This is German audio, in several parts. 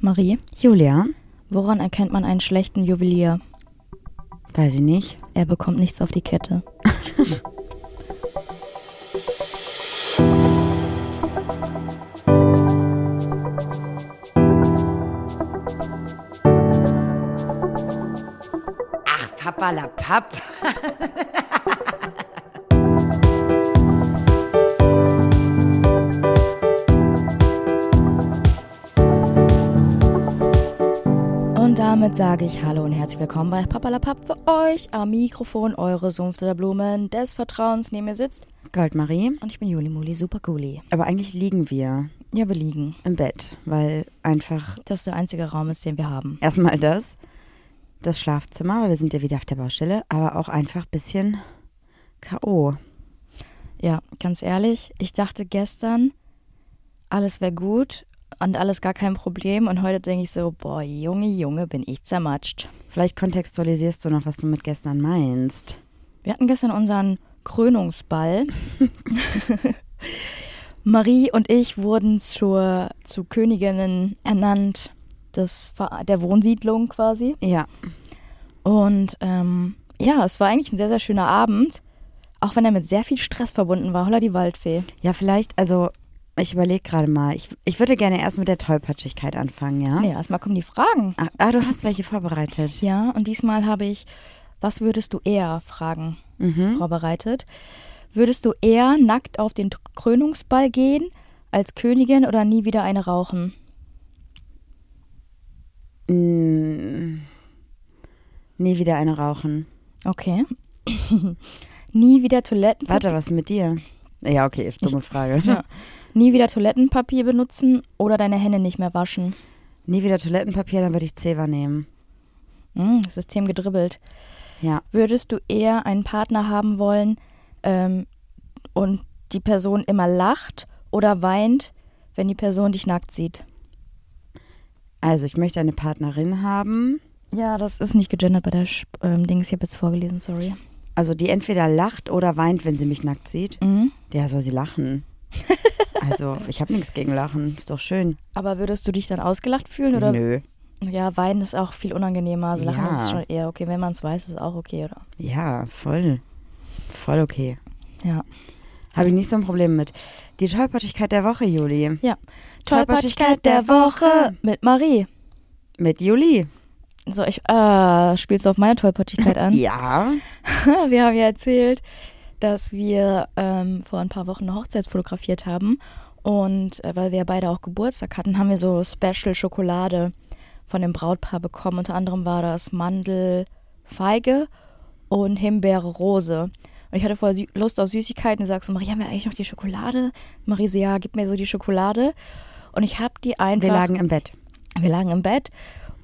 Marie, Julia? woran erkennt man einen schlechten Juwelier? Weiß ich nicht. Er bekommt nichts auf die Kette. Ach, Papa la Papp. damit sage ich Hallo und herzlich willkommen bei Papalapap für euch am Mikrofon, eure Sumpf der Blumen des Vertrauens. Neben mir sitzt Goldmarie. und ich bin Juli Muli, super cooli. Aber eigentlich liegen wir Ja, wir liegen. im Bett, weil einfach Das ist der einzige Raum ist, den wir haben. erstmal das, das Schlafzimmer, weil wir sind ja wieder auf der Baustelle, aber auch einfach ein bisschen K.O. Ja, ganz ehrlich, ich dachte gestern, alles wäre gut und alles gar kein Problem. Und heute denke ich so, boah, Junge, Junge, bin ich zermatscht. Vielleicht kontextualisierst du noch, was du mit gestern meinst. Wir hatten gestern unseren Krönungsball. Marie und ich wurden zur, zu Königinnen ernannt des, der Wohnsiedlung quasi. Ja, Und ähm, ja, es war eigentlich ein sehr, sehr schöner Abend. Auch wenn er mit sehr viel Stress verbunden war. Holla die Waldfee. ja, vielleicht, also ich überlege gerade mal, ich, ich würde gerne erst mit der Tollpatschigkeit anfangen, ja? Nee, erstmal kommen die Fragen. Ah, ah, du hast welche vorbereitet. Ja, und diesmal habe ich, was würdest du eher fragen, Mhm. vorbereitet. Würdest du eher nackt auf den Krönungsball gehen als Königin oder nie wieder eine rauchen? Mm, nie wieder eine rauchen. Okay. nie wieder Toilettenpapier. Warte, was mit dir? Ja, okay, dumme Frage. Ja. Nie wieder Toilettenpapier benutzen oder deine Hände nicht mehr waschen. Nie wieder Toilettenpapier, dann würde ich Zewa nehmen. Hm, System gedribbelt. Ja. Würdest du eher einen Partner haben wollen ähm, und die Person immer lacht oder weint, wenn die Person dich nackt sieht? Also, ich möchte eine Partnerin haben, Ja, das ist nicht gegendert bei der Sch ähm, Dings. Ich habe jetzt vorgelesen, sorry. also die entweder lacht oder weint, wenn sie mich nackt sieht. Mhm. Ja, soll sie lachen. Also, ich habe nichts gegen Lachen. Ist doch schön. Aber würdest du dich dann ausgelacht fühlen? Oder? Nö. Ja, weinen ist auch viel unangenehmer. Also lachen Ja. ist schon eher okay. Wenn man es weiß, ist es auch okay, oder? Ja, voll. Voll okay. Ja. Habe ich nicht so ein Problem mit. Die Tollpatschigkeit der Woche, Juli. Ja. Tollpatschigkeit der Woche. mit Marie. Mit Juli. So, ich, äh, spielst du auf meine Tollpatschigkeit an? Ja. Wir haben ja erzählt, dass wir ähm, vor ein paar Wochen eine Hochzeit fotografiert haben. Und äh, weil wir ja beide auch Geburtstag hatten, haben wir so Special Schokolade von dem Brautpaar bekommen. Unter anderem war das Mandelfeige und Himbeere Rose. Und ich hatte voll Lust auf Süßigkeiten. Und sagst so, Marie, haben wir eigentlich noch die Schokolade? Marie so, ja, gib mir so die Schokolade. Und ich habe die einfach. Wir lagen im Bett. Wir lagen im Bett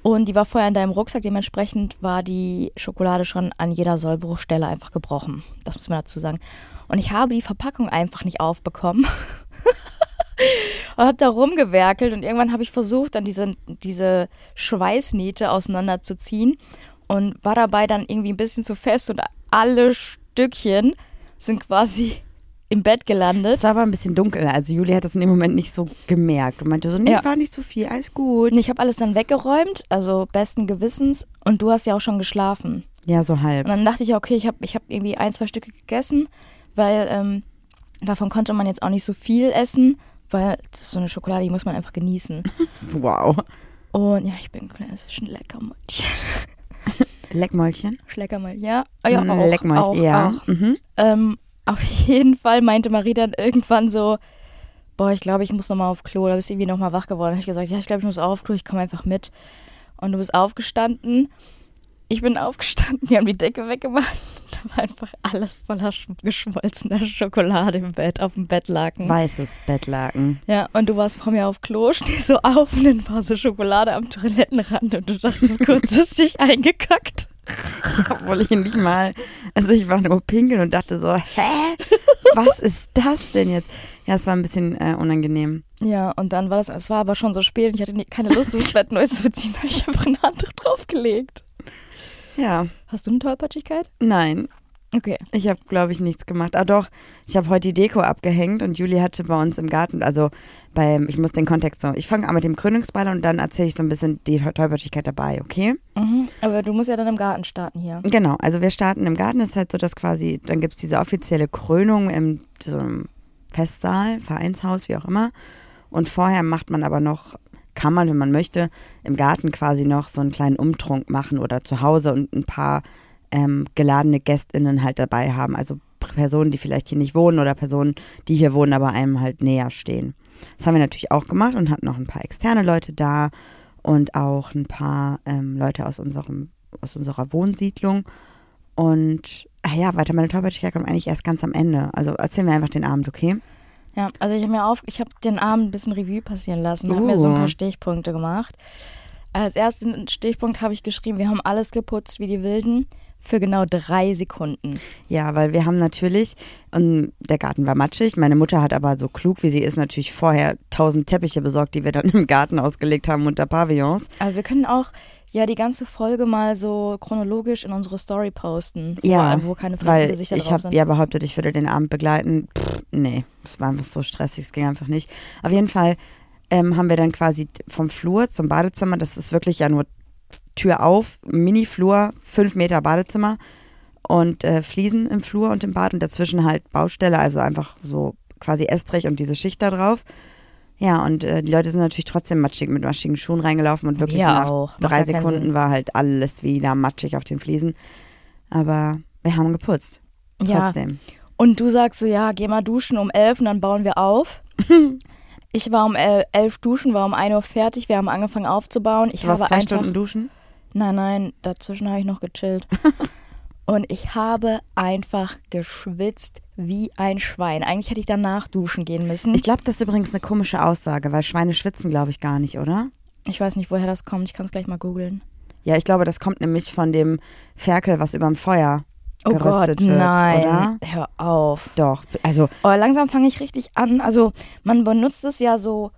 und die war vorher in deinem Rucksack. Dementsprechend war die Schokolade schon an jeder Sollbruchstelle einfach gebrochen. Das muss man dazu sagen. Und ich habe die Verpackung einfach nicht aufbekommen. und habe da rumgewerkelt und irgendwann habe ich versucht, dann diese, diese Schweißnähte auseinanderzuziehen und war dabei dann irgendwie ein bisschen zu fest und alle Stückchen sind quasi im Bett gelandet. Es war aber ein bisschen dunkel. Also, Juli hat das in dem Moment nicht so gemerkt und meinte so: Nee, Ja. war nicht so viel, alles gut. Und ich habe alles dann weggeräumt, also besten Gewissens. Und du hast ja auch schon geschlafen. Ja, so halb. Und dann dachte ich, okay, ich habe ich hab irgendwie ein, zwei Stücke gegessen, weil ähm, davon konnte man jetzt auch nicht so viel essen, weil das ist so eine Schokolade, die muss man einfach genießen. Wow. Und ja, ich bin ein kleines Schleckermäulchen. Leckmäulchen. Schleckermäulchen, ja. Ja, Mm, auch, Leckmäulchen, auch, ja. auch. Mhm. Ähm, auf jeden Fall meinte Marie dann irgendwann so, boah, ich glaube, ich muss nochmal auf Klo. Da bist du irgendwie nochmal wach geworden. Da habe ich gesagt, ja, ich glaube, ich muss auch auf Klo, ich komme einfach mit. Und du bist aufgestanden. Ich bin aufgestanden, wir haben die Decke weggemacht. Da war einfach alles voller sch- geschmolzener Schokolade im Bett, auf dem Bettlaken. Weißes Bettlaken. Ja, und du warst vor mir auf Klo, stehst so auf und dann war so Schokolade am Toilettenrand und du dachtest kurz, du hast dich eingekackt. Obwohl ich nicht mal, also ich war nur pinkeln und dachte so, hä? Was ist das denn jetzt? Ja, es war ein bisschen äh, unangenehm. Ja, und dann war das, es war aber schon so spät und ich hatte nie- keine Lust, das Bett neu zu beziehen, da habe ich einfach ein Handtuch draufgelegt. Ja, Hast du eine Tollpatschigkeit? nein. Okay. Ich habe, glaube ich, nichts gemacht. Ah doch, ich habe heute die Deko abgehängt und Juli hatte bei uns im Garten, also beim, ich muss den Kontext so, ich fange an mit dem Krönungsball und dann erzähle ich so ein bisschen die Tollpatschigkeit dabei, okay? Mhm. Aber du musst ja dann im Garten starten hier. Genau, also wir starten im Garten, ist halt so, dass quasi, dann gibt es diese offizielle Krönung im so einem Festsaal, Vereinshaus, wie auch immer. Und vorher macht man aber noch, kann man, wenn man möchte, im Garten quasi noch so einen kleinen Umtrunk machen oder zu Hause und ein paar ähm, geladene GästInnen halt dabei haben. Also Personen, die vielleicht hier nicht wohnen oder Personen, die hier wohnen, aber einem halt näher stehen. Das haben wir natürlich auch gemacht und hatten noch ein paar externe Leute da und auch ein paar ähm, Leute aus, unserem, aus unserer Wohnsiedlung. Und ja, weiter meine Tollpatschigkeit kommt eigentlich erst ganz am Ende. Also erzählen wir einfach den Abend, okay? Ja, also ich habe mir auf, ich habe den Abend ein bisschen Revue passieren lassen, uh. habe mir so ein paar Stichpunkte gemacht. Als ersten Stichpunkt habe ich geschrieben, wir haben alles geputzt wie die Wilden für genau drei Sekunden. Ja, weil wir haben natürlich, und der Garten war matschig, meine Mutter hat aber so klug wie sie ist natürlich vorher tausend Teppiche besorgt, die wir dann im Garten ausgelegt haben unter Pavillons. Also wir können auch ja die ganze Folge mal so chronologisch in unsere Story posten. Ja, wo, wo keine weil Gesichter ich habe ja behauptet, ich würde den Abend begleiten. Pff, nee, es war einfach so stressig, es ging einfach nicht. Auf jeden Fall ähm, haben wir dann quasi vom Flur zum Badezimmer, das ist wirklich ja nur Tür auf, Mini-Flur, fünf Meter Badezimmer und äh, Fliesen im Flur und im Bad und dazwischen halt Baustelle, also einfach so quasi Estrich und diese Schicht da drauf. Ja, und äh, die Leute sind natürlich trotzdem matschig mit matschigen Schuhen reingelaufen und wirklich Ja, nach auch. Drei ja Sekunden war halt alles wieder matschig auf den Fliesen. Aber wir haben geputzt. Ja. Trotzdem. Und du sagst so, ja, geh mal duschen um elf und dann bauen wir auf. ich war um el- elf duschen, war um 1 Uhr fertig, wir haben angefangen aufzubauen. Ich Du warst habe zwei einfach, Stunden duschen? Nein, nein, dazwischen habe ich noch gechillt. Und ich habe einfach geschwitzt wie ein Schwein. Eigentlich hätte ich danach duschen gehen müssen. Ich glaube, das ist übrigens eine komische Aussage, weil Schweine schwitzen, glaube ich, gar nicht, oder? Ich weiß nicht, woher das kommt. Ich kann es gleich mal googeln. Ja, ich glaube, das kommt nämlich von dem Ferkel, was überm Feuer Oh geröstet Gott, wird, nein. oder? Hör auf. Doch, also Oh, langsam fange ich richtig an. Also man benutzt es ja so,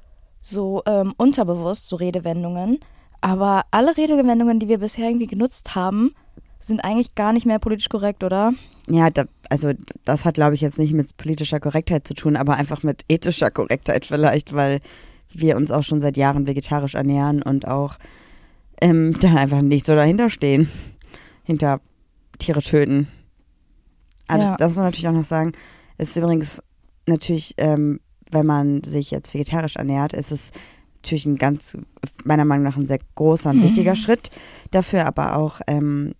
so ähm, unterbewusst, so Redewendungen. Aber alle Redewendungen, die wir bisher irgendwie genutzt haben, sind eigentlich gar nicht mehr politisch korrekt, oder? Ja, da, also das hat, glaube ich, jetzt nicht mit politischer Korrektheit zu tun, aber einfach mit ethischer Korrektheit vielleicht, weil wir uns auch schon seit Jahren vegetarisch ernähren und auch ähm, da einfach nicht so dahinter stehen, hinter Tiere töten. Aber Ja. das muss man natürlich auch noch sagen. Es ist übrigens natürlich, ähm, wenn man sich jetzt vegetarisch ernährt, ist es natürlich ein ganz, meiner Meinung nach ein sehr großer und wichtiger Schritt dafür, aber auch ähm,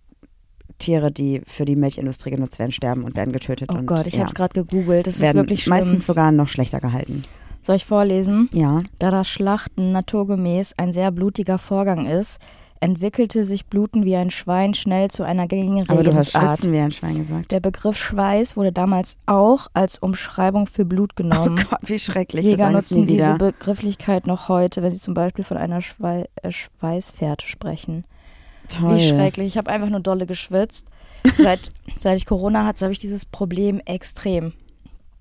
Tiere, die für die Milchindustrie genutzt werden, sterben und werden getötet. Oh und, Gott, ich ja, habe es gerade gegoogelt. Das ist werden wirklich schlimm. meistens sogar noch schlechter gehalten. Soll ich vorlesen? Ja. Da das Schlachten naturgemäß ein sehr blutiger Vorgang ist, entwickelte sich Bluten wie ein Schwein schnell zu einer gängigen Aber du hast. Schwitzen wie ein Schwein gesagt. Der Begriff Schweiß wurde damals auch als Umschreibung für Blut Oh genommen. Gott, wie schrecklich. Jäger nutzen diese. Begrifflichkeit noch heute, wenn sie zum Beispiel von einer Schwei äh, Schweißfährte sprechen. Toll. Wie schrecklich. Ich habe einfach nur dolle geschwitzt. Seit, seit ich Corona hatte, habe ich dieses Problem extrem.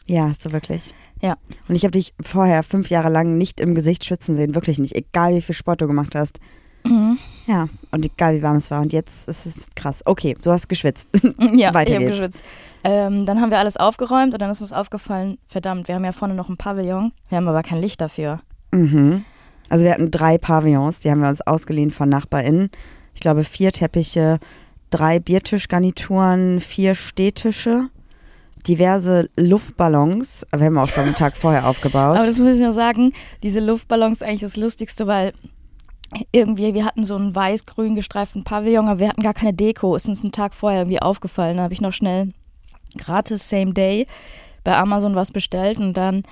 Ja, hast du wirklich. Ja. Und ich habe dich vorher fünf Jahre lang nicht im Gesicht schwitzen sehen. Wirklich nicht. Egal wie viel Sport du gemacht hast. Mhm. Ja. Und egal wie warm es war. Und jetzt ist es krass. Okay, du hast geschwitzt. Ja, Weiter ich habe geschwitzt. Ähm, dann haben wir alles aufgeräumt und dann ist uns aufgefallen, verdammt, wir haben ja vorne noch ein Pavillon, wir haben aber kein Licht dafür. Mhm. Also wir hatten drei Pavillons, die haben wir uns ausgeliehen von NachbarInnen. Ich glaube vier Teppiche, drei Biertischgarnituren, vier Stehtische, diverse Luftballons. Wir haben auch schon einen Tag vorher aufgebaut. Aber das muss ich noch sagen, diese Luftballons eigentlich das Lustigste, weil irgendwie, wir hatten so einen weiß-grün gestreiften Pavillon, aber wir hatten gar keine Deko. Ist uns einen Tag vorher irgendwie aufgefallen. Da habe ich noch schnell gratis Same Day bei Amazon was bestellt und dann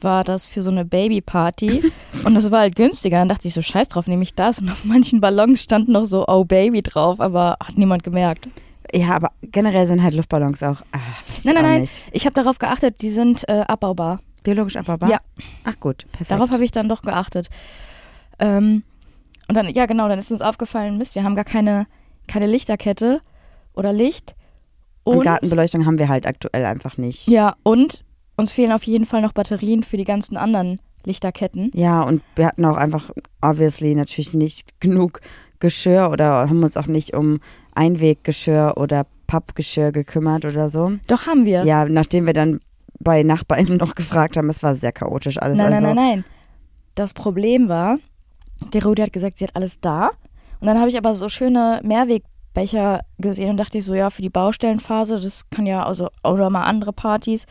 war das für so eine Babyparty und das war halt günstiger. Dann dachte ich so, scheiß drauf, nehme ich das. Und auf manchen Ballons stand noch so Oh Baby drauf, aber hat niemand gemerkt. ja, aber generell sind halt Luftballons auch. Ach, ich Nein, nein, auch nein. Ich habe darauf geachtet, die sind äh, abbaubar. Biologisch abbaubar? Ja. Ach gut, perfekt. Darauf habe ich dann doch geachtet. Ähm, und dann, ja genau, dann ist uns aufgefallen, Mist, wir haben gar keine, keine Lichterkette oder Licht. und, Und, Gartenbeleuchtung haben wir halt aktuell einfach nicht. ja, und uns fehlen auf jeden Fall noch Batterien für die ganzen anderen Lichterketten. Ja, und wir hatten auch einfach, obviously, natürlich nicht genug Geschirr oder haben uns auch nicht um Einweggeschirr oder Pappgeschirr gekümmert oder so. Doch haben wir. Ja, nachdem wir dann bei Nachbarn noch gefragt haben, es war sehr chaotisch alles. Nein, also, nein, nein, nein. Das Problem war, der Rudi hat gesagt, sie hat alles da. Und dann habe ich aber so schöne Mehrwegbecher gesehen und dachte ich so, ja, für die Baustellenphase, das kann ja, also, oder mal andere Partys,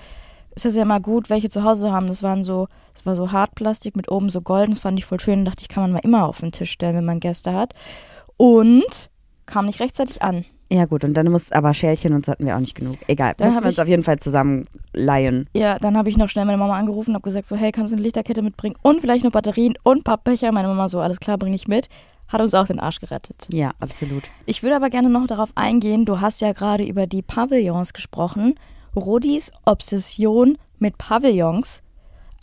ist das ja mal gut, welche zu Hause haben. Das waren so, das war so Hartplastik mit oben so golden, das fand ich voll schön. Und dachte ich, kann man mal immer auf den Tisch stellen, wenn man Gäste hat. Und kam nicht rechtzeitig an. Ja gut, und dann muss aber Schälchen und so hatten wir auch nicht genug. Egal, Dann müssen wir uns auf jeden Fall zusammen leihen. Ja, dann habe ich noch schnell meine Mama angerufen und habe gesagt, so, hey, kannst du eine Lichterkette mitbringen und vielleicht noch Batterien und Pappbecher? Meine Mama so, alles klar, bringe ich mit. Hat uns auch den Arsch gerettet. Ja, absolut. Ich würde aber gerne noch darauf eingehen, du hast ja gerade über die Pavillons gesprochen. Rodis Obsession mit Pavillons.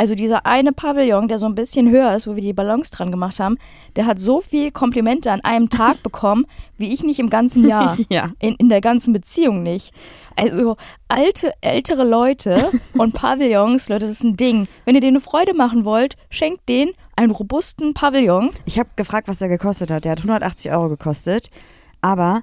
Also dieser eine Pavillon, der so ein bisschen höher ist, wo wir die Ballons dran gemacht haben, der hat so viel Komplimente an einem Tag bekommen, wie ich nicht im ganzen Jahr. Ja. In, in der ganzen Beziehung nicht. Also alte, ältere Leute und Pavillons, Leute, das ist ein Ding. Wenn ihr denen eine Freude machen wollt, schenkt denen einen robusten Pavillon. Ich habe gefragt, was der gekostet hat. Der hat 180 Euro gekostet, aber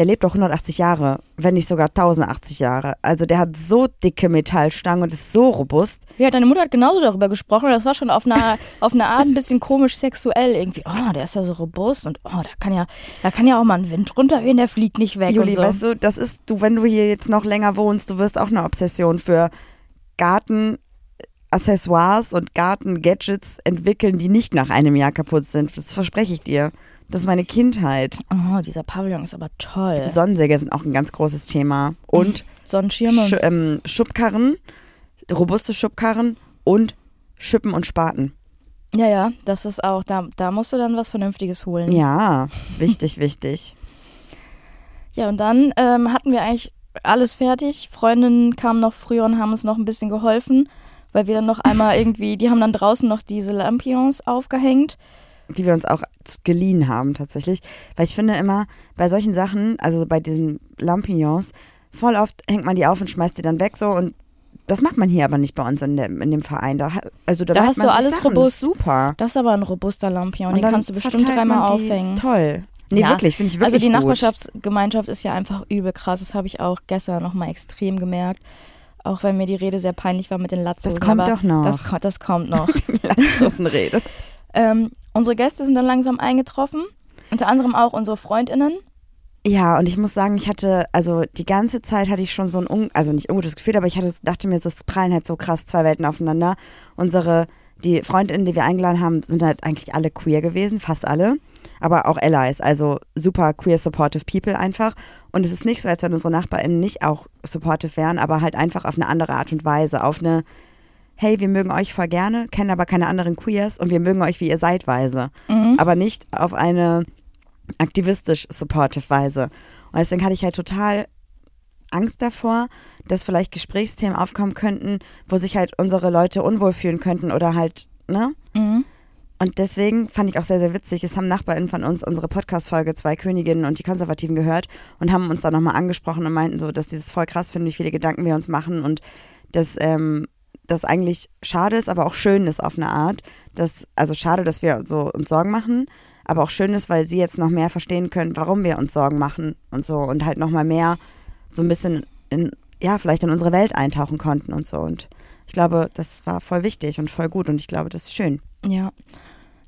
der lebt doch 180 Jahre, wenn nicht sogar 1080 Jahre. Also der hat so dicke Metallstangen und ist so robust. Ja, deine Mutter hat genauso darüber gesprochen. Das war schon auf einer, auf eine Art ein bisschen komisch sexuell irgendwie. Oh, der ist ja so robust und oh, da kann ja, da kann ja auch mal ein Wind runterwehen, der fliegt nicht weg Juli, und so. weißt du, das ist, du, wenn du hier jetzt noch länger wohnst, du wirst auch eine Obsession für Gartenaccessoires und Gartengadgets entwickeln, die nicht nach einem Jahr kaputt sind. Das verspreche ich dir. Das ist meine Kindheit. Oh, dieser Pavillon ist aber toll. Sonnensäge sind auch ein ganz großes Thema. Und Sonnenschirme. Sch ähm, Schubkarren, robuste Schubkarren und Schippen und Spaten. ja, ja, das ist auch, da, da musst du dann was Vernünftiges holen. Ja, wichtig, wichtig. Ja, und dann ähm, hatten wir eigentlich alles fertig. Freundinnen kamen noch früher und haben uns noch ein bisschen geholfen, weil wir dann noch einmal irgendwie, die haben dann draußen noch diese Lampions aufgehängt. Die wir uns auch geliehen haben tatsächlich. Weil ich finde immer, bei solchen Sachen, also bei diesen Lampignons, voll oft hängt man die auf und schmeißt die dann weg so und das macht man hier aber nicht bei uns in dem, in dem Verein. Da, also da, Da hast du alles Sachen. robust. Das ist super. Das ist aber ein robuster Lampion, den kannst du bestimmt dreimal aufhängen. Ist toll. Nee, Ja, wirklich, finde ich wirklich Also die gut. Nachbarschaftsgemeinschaft ist ja einfach übel krass. Das habe ich auch gestern nochmal extrem gemerkt. Auch wenn mir die Rede sehr peinlich war mit den Latzhosen. Das kommt doch noch. Das, das kommt noch. Rede. ähm, unsere Gäste sind dann langsam eingetroffen. Unter anderem auch unsere FreundInnen. Ja, und ich muss sagen, ich hatte, also die ganze Zeit hatte ich schon so ein, un, also nicht ungutes Gefühl, aber ich hatte, dachte mir, das prallen halt so krass zwei Welten aufeinander. Unsere, die Freundinnen, die wir eingeladen haben, sind halt eigentlich alle queer gewesen, fast alle. Aber auch Allies, also super queer supportive people einfach. Und es ist nicht so, als wenn unsere NachbarInnen nicht auch supportive wären, aber halt einfach auf eine andere Art und Weise, auf eine, hey, wir mögen euch voll gerne, kennen aber keine anderen Queers und wir mögen euch, wie ihr seid, Weise. Aber nicht auf eine aktivistisch supportive Weise. Und deswegen hatte ich halt total Angst davor, dass vielleicht Gesprächsthemen aufkommen könnten, wo sich halt unsere Leute unwohl fühlen könnten oder halt, ne? Mhm. Und deswegen fand ich auch sehr, sehr witzig, es haben NachbarInnen von uns unsere Podcast-Folge Zwei Königinnen und die Konservativen gehört und haben uns da nochmal angesprochen und meinten so, dass die das voll krass finden, wie viele Gedanken wir uns machen und dass ähm, das eigentlich schade ist, aber auch schön ist auf eine Art. Dass, also schade, dass wir so uns Sorgen machen, aber auch schön ist, weil sie jetzt noch mehr verstehen können, warum wir uns Sorgen machen und so und halt nochmal mehr so ein bisschen in, ja, vielleicht in unsere Welt eintauchen konnten und so. Und ich glaube, das war voll wichtig und voll gut und ich glaube, das ist schön. Ja.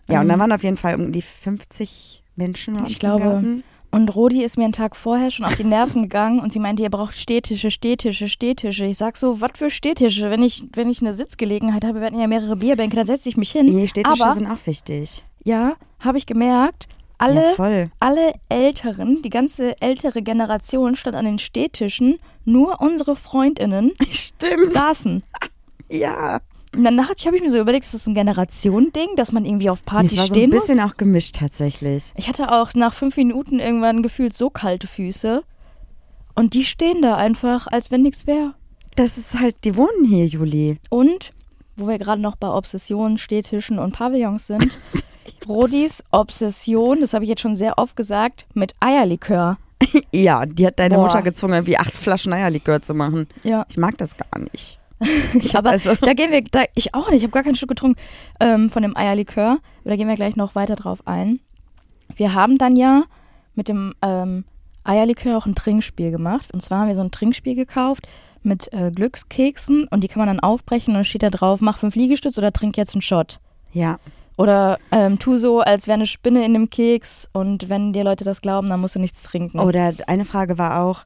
Ja, und Ähm, dann waren auf jeden Fall um die 50 Menschen. Ich glaube, Garten. Und Rodi ist mir einen Tag vorher schon auf die Nerven gegangen und sie meinte, ihr braucht Stehtische, Stehtische, Stehtische. Ich sag so, was für Stehtische? Wenn ich, wenn ich eine Sitzgelegenheit habe, wir hatten ja mehrere Bierbänke, dann setze ich mich hin. Die Städtische Aber sind auch wichtig. ja, habe ich gemerkt, alle, Ja, alle Älteren, die ganze ältere Generation stand an den Stehtischen, nur unsere FreundInnen Stimmt. saßen. Ja. Und danach habe ich mir so überlegt, ist das so ein Generationending, dass man irgendwie auf Partys war so ein stehen muss? bisschen auch gemischt tatsächlich. Ich hatte auch nach fünf Minuten irgendwann gefühlt so kalte Füße. Und die stehen da einfach, als wenn nichts wäre. Das ist halt, die wohnen hier, Juli. Und, wo wir gerade noch bei Obsessionen, Stehtischen und Pavillons sind, Rodis Obsession, das habe ich jetzt schon sehr oft gesagt, mit Eierlikör. Ja, die hat deine Boah. Mutter gezwungen, irgendwie acht Flaschen Eierlikör zu machen. Ja. Ich mag das gar nicht. Ich hab Aber also, da gehen wir, da, ich auch nicht, ich habe gar kein Stück getrunken ähm, von dem Eierlikör. Da gehen wir gleich noch weiter drauf ein. Wir haben dann ja mit dem ähm, Eierlikör auch ein Trinkspiel gemacht. Und zwar haben wir so ein Trinkspiel gekauft mit äh, Glückskeksen und die kann man dann aufbrechen und dann steht da drauf, mach fünf Liegestütze oder trink jetzt einen Shot. Ja. Oder ähm, tu so, als wäre eine Spinne in dem Keks und wenn dir Leute das glauben, dann musst du nichts trinken. Oder eine Frage war auch,